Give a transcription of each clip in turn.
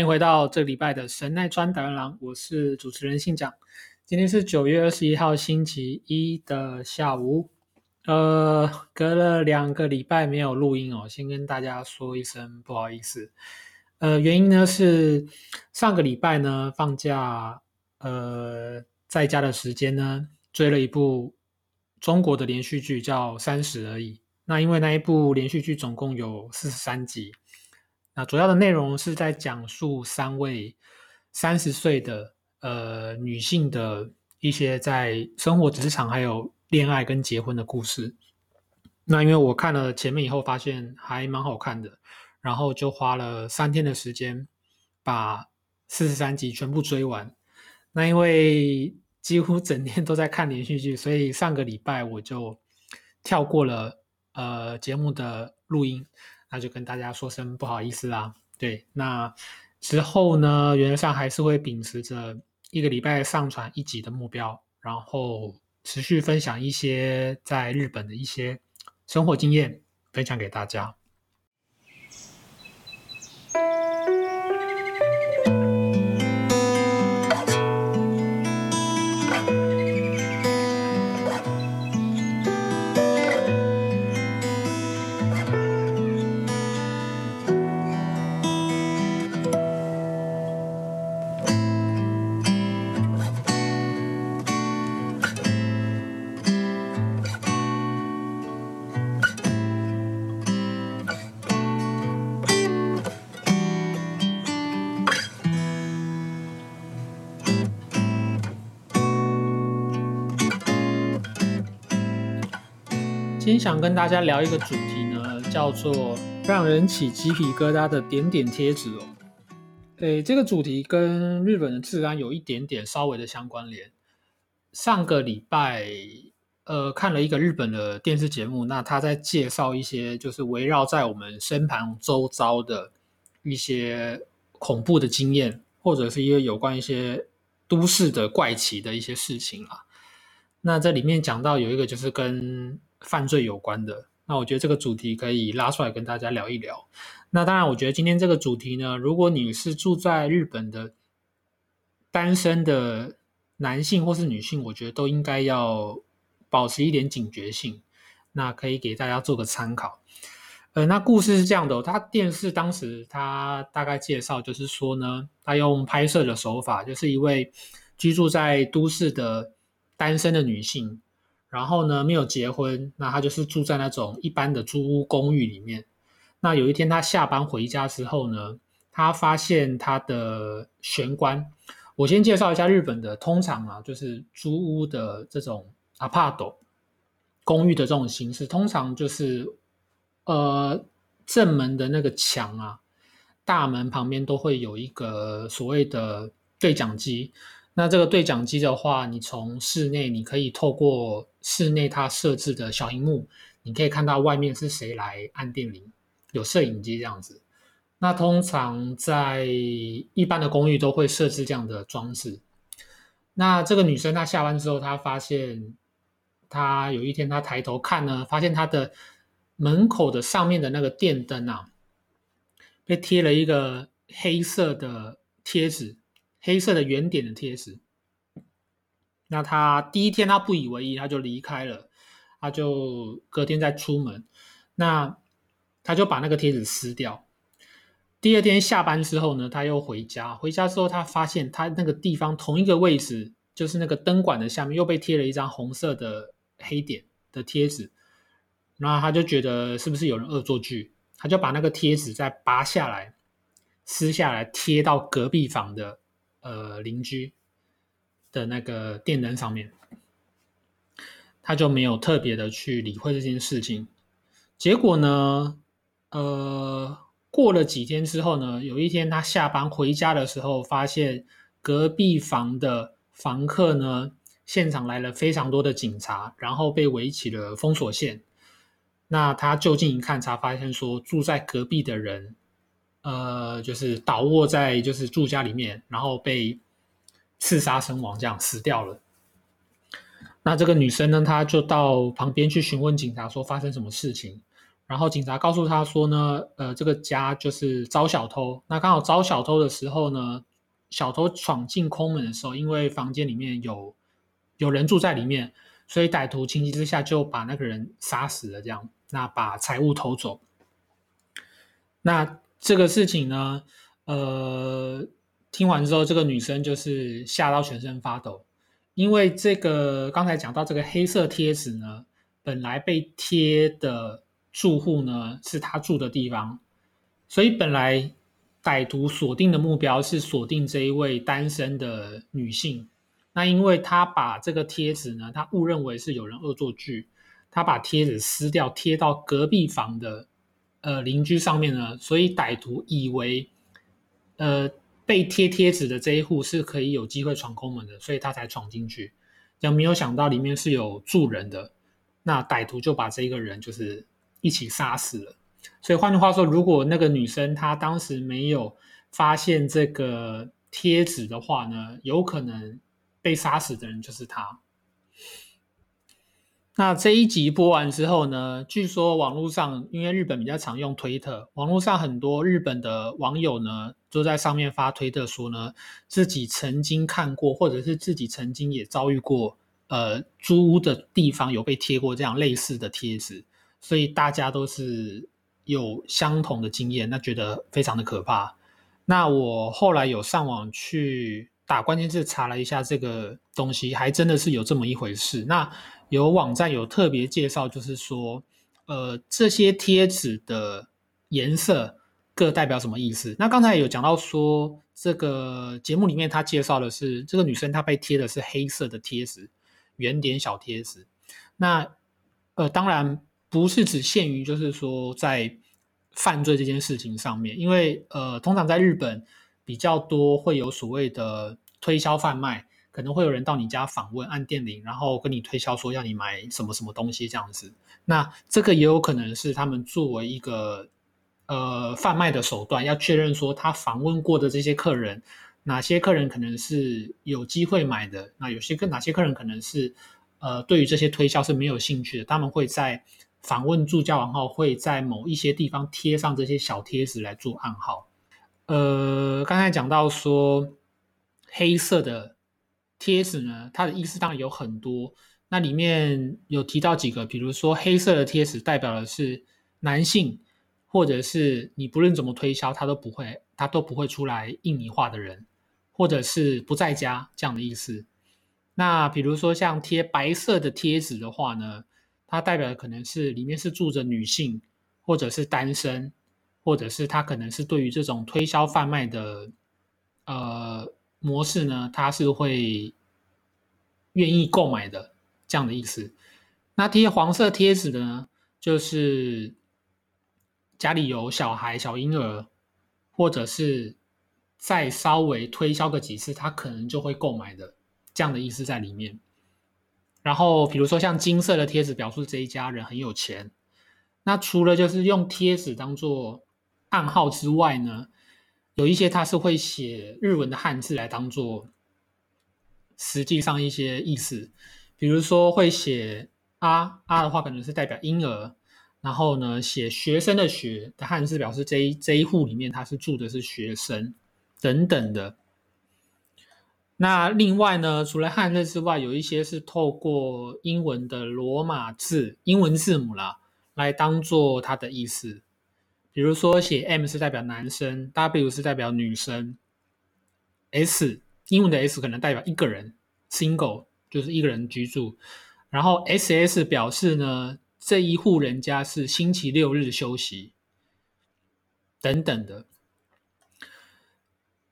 欢迎回到这礼拜的神奈川达人郎，我是主持人信长。今天是九月二十一号星期一的下午，呃，隔了两个礼拜没有录音哦，先跟大家说一声不好意思。呃，原因呢是上个礼拜呢放假，呃，在家的时间呢追了一部中国的连续剧，叫《三十而已》。那因为那一部连续剧总共有四十三集。那主要的内容是在讲述三位三十岁的呃女性的一些在生活、职场还有恋爱跟结婚的故事。那因为我看了前面以后，发现还蛮好看的，然后就花了三天的时间把四十三集全部追完。那因为几乎整天都在看连续剧，所以上个礼拜我就跳过了呃节目的录音。那就跟大家说声不好意思啦。对，那之后呢，原则上还是会秉持着一个礼拜上传一集的目标，然后持续分享一些在日本的一些生活经验，分享给大家。今天想跟大家聊一个主题呢，叫做让人起鸡皮疙瘩的点点贴纸哦。诶，这个主题跟日本的治安有一点点稍微的相关联。上个礼拜，呃，看了一个日本的电视节目，那他在介绍一些就是围绕在我们身旁周遭的一些恐怖的经验，或者是一些有关一些都市的怪奇的一些事情啊。那这里面讲到有一个就是跟犯罪有关的，那我觉得这个主题可以拉出来跟大家聊一聊。那当然，我觉得今天这个主题呢，如果你是住在日本的单身的男性或是女性，我觉得都应该要保持一点警觉性。那可以给大家做个参考。呃，那故事是这样的，他电视当时他大概介绍就是说呢，他用拍摄的手法，就是一位居住在都市的单身的女性。然后呢，没有结婚，那他就是住在那种一般的租屋公寓里面。那有一天他下班回家之后呢，他发现他的玄关。我先介绍一下日本的，通常啊，就是租屋的这种 a p a t 公寓的这种形式，通常就是呃正门的那个墙啊，大门旁边都会有一个所谓的对讲机。那这个对讲机的话，你从室内你可以透过室内它设置的小荧幕，你可以看到外面是谁来按电铃，有摄影机这样子。那通常在一般的公寓都会设置这样的装置。那这个女生她下班之后，她发现，她有一天她抬头看呢，发现她的门口的上面的那个电灯啊，被贴了一个黑色的贴纸。黑色的圆点的贴纸，那他第一天他不以为意，他就离开了，他就隔天再出门，那他就把那个贴纸撕掉。第二天下班之后呢，他又回家，回家之后他发现他那个地方同一个位置，就是那个灯管的下面又被贴了一张红色的黑点的贴纸，那他就觉得是不是有人恶作剧，他就把那个贴纸再拔下来、撕下来，贴到隔壁房的呃邻居的那个电灯上面。他就没有特别的去理会这件事情。结果呢，呃，过了几天之后呢，有一天他下班回家的时候，发现隔壁房的房客呢。现场来了非常多的警察，然后被围起了封锁线。那他就近一看，才发现说住在隔壁的人，呃，就是倒卧在就是住家里面，然后被刺杀身亡，这样死掉了。那这个女生呢，她就到旁边去询问警察说发生什么事情。然后警察告诉她说呢，呃，这个家就是招小偷。那刚好招小偷的时候呢，小偷闯进空门的时候，因为房间里面有。有人住在里面，所以歹徒情急之下就把那个人杀死了，这样，那把财物偷走。那这个事情呢，呃，听完之后，这个女生就是吓到全身发抖，因为这个刚才讲到这个黑色贴纸呢，本来被贴的住户呢是她住的地方，所以本来歹徒锁定的目标是锁定这一位单身的女性。那因为他把这个贴纸呢，他误认为是有人恶作剧，他把贴纸撕掉贴到隔壁房的呃邻居上面呢，所以歹徒以为呃被贴贴纸的这一户是可以有机会闯空门的，所以他才闯进去，也没有想到里面是有住人的，那歹徒就把这个人就是一起杀死了。所以换句话说，如果那个女生她当时没有发现这个贴纸的话呢，有可能。被杀死的人就是他。那这一集播完之后呢？据说网络上，因为日本比较常用推特，网络上很多日本的网友呢，都在上面发推特说呢，自己曾经看过，或者是自己曾经也遭遇过，呃，租屋的地方有被贴过这样类似的贴纸，所以大家都是有相同的经验，那觉得非常的可怕。那我后来有上网去。打关键字查了一下这个东西，还真的是有这么一回事。那有网站有特别介绍，就是说，呃，这些贴纸的颜色各代表什么意思？那刚才有讲到说，这个节目里面他介绍的是这个女生她被贴的是黑色的贴纸，圆点小贴纸。那呃，当然不是只限于就是说在犯罪这件事情上面，因为呃，通常在日本。比较多会有所谓的推销贩卖，可能会有人到你家访问，按电铃，然后跟你推销说要你买什么什么东西这样子。那这个也有可能是他们作为一个呃贩卖的手段，要确认说他访问过的这些客人，哪些客人可能是有机会买的，那有些客哪些客人可能是呃对于这些推销是没有兴趣的，他们会在访问助教完后，会在某一些地方贴上这些小贴纸来做暗号。呃，刚才讲到说黑色的贴纸呢，它的意思当然有很多。那里面有提到几个，比如说黑色的贴纸代表的是男性，或者是你不论怎么推销，他都不会，他都不会出来应你话的人，或者是不在家这样的意思。那比如说像贴白色的贴纸的话呢，它代表的可能是里面是住着女性，或者是单身。或者是他可能是对于这种推销贩卖的呃模式呢，他是会愿意购买的这样的意思。那贴黄色贴纸的呢，就是家里有小孩、小婴儿，或者是再稍微推销个几次，他可能就会购买的这样的意思在里面。然后比如说像金色的贴纸，表示这一家人很有钱。那除了就是用贴纸当做暗号之外呢，有一些它是会写日文的汉字来当做实际上一些意思，比如说会写啊啊的话，可能是代表婴儿，然后呢写学生的学的汉字表示这一这一户里面他是住的是学生等等的。那另外呢，除了汉字之外，有一些是透过英文的罗马字英文字母啦来当做它的意思。比如说，写 M 是代表男生，W 是代表女生，S 英文的 S 可能代表一个人，single 就是一个人居住，然后 SS 表示呢，这一户人家是星期六日休息，等等的。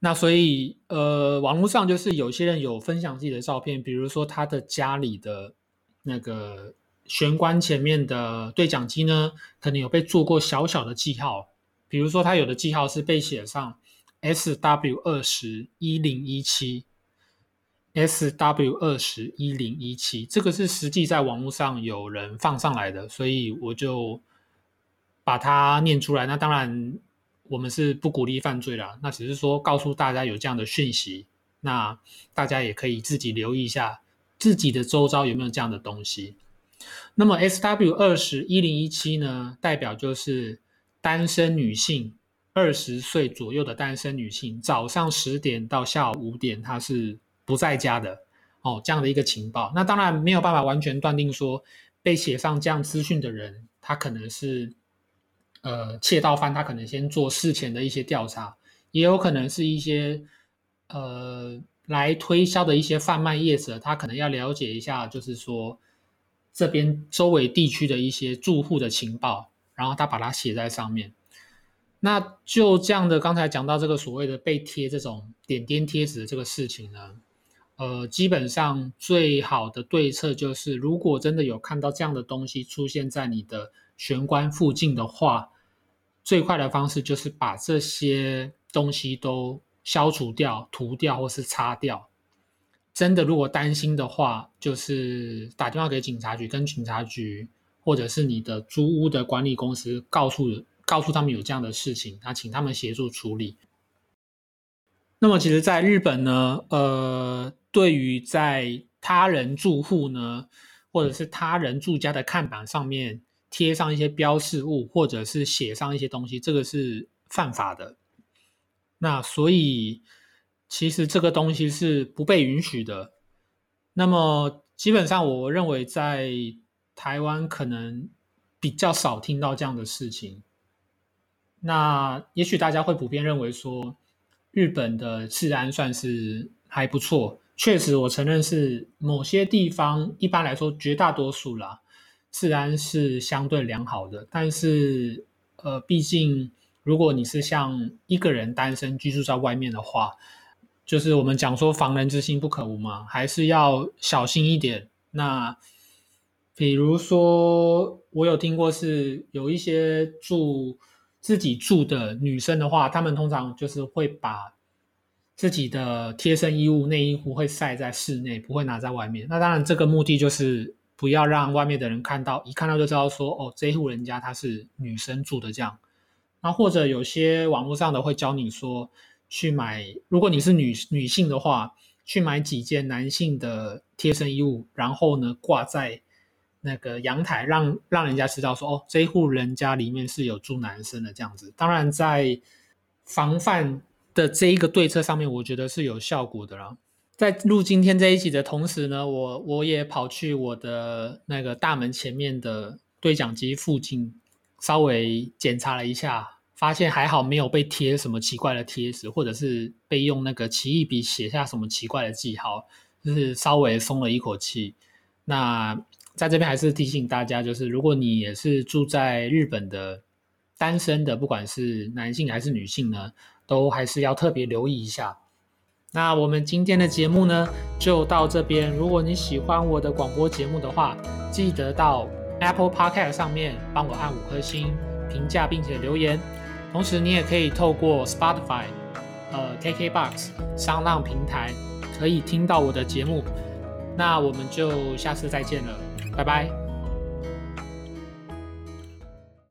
那所以，呃，网络上就是有些人有分享自己的照片，比如说他的家里的那个玄关前面的对讲机呢，可能有被做过小小的记号，比如说它有的记号是被写上 S W 二十一零一七，S W 二十一零一七，这个是实际在网络上有人放上来的，所以我就把它念出来。那当然。我们是不鼓励犯罪啦，那只是说告诉大家有这样的讯息，那大家也可以自己留意一下自己的周遭有没有这样的东西。那么 S W 二十一零一七呢，代表就是单身女性，二十岁左右的单身女性，早上十点到下午五点她是不在家的哦，这样的一个情报。那当然没有办法完全断定说被写上这样资讯的人，他可能是。呃，窃盗犯他可能先做事前的一些调查，也有可能是一些呃来推销的一些贩卖业者，他可能要了解一下，就是说这边周围地区的一些住户的情报，然后他把它写在上面。那就这样的，刚才讲到这个所谓的被贴这种点点贴纸的这个事情呢，呃，基本上最好的对策就是，如果真的有看到这样的东西出现在你的。玄关附近的话，最快的方式就是把这些东西都消除掉、涂掉或是擦掉。真的，如果担心的话，就是打电话给警察局，跟警察局或者是你的租屋的管理公司，告诉告诉他们有这样的事情，那请他们协助处理。那么，其实，在日本呢，呃，对于在他人住户呢，或者是他人住家的看板上面。贴上一些标示物，或者是写上一些东西，这个是犯法的。那所以其实这个东西是不被允许的。那么基本上，我认为在台湾可能比较少听到这样的事情。那也许大家会普遍认为说，日本的治安算是还不错。确实，我承认是某些地方，一般来说绝大多数啦。治安是相对良好的，但是，呃，毕竟如果你是像一个人单身居住在外面的话，就是我们讲说防人之心不可无嘛，还是要小心一点。那比如说，我有听过是有一些住自己住的女生的话，她们通常就是会把自己的贴身衣物、内衣裤会晒在室内，不会拿在外面。那当然，这个目的就是。不要让外面的人看到，一看到就知道说，哦，这一户人家她是女生住的这样。那或者有些网络上的会教你说，去买，如果你是女女性的话，去买几件男性的贴身衣物，然后呢挂在那个阳台，让让人家知道说，哦，这一户人家里面是有住男生的这样子。当然，在防范的这一个对策上面，我觉得是有效果的啦。在录今天这一集的同时呢，我我也跑去我的那个大门前面的对讲机附近，稍微检查了一下，发现还好没有被贴什么奇怪的贴纸，或者是被用那个奇异笔写下什么奇怪的记号，就是稍微松了一口气。那在这边还是提醒大家，就是如果你也是住在日本的单身的，不管是男性还是女性呢，都还是要特别留意一下。那我们今天的节目呢，就到这边。如果你喜欢我的广播节目的话，记得到 Apple Podcast 上面帮我按五颗星评价，并且留言。同时，你也可以透过 Spotify、呃 KKBox、商浪平台，可以听到我的节目。那我们就下次再见了，拜拜。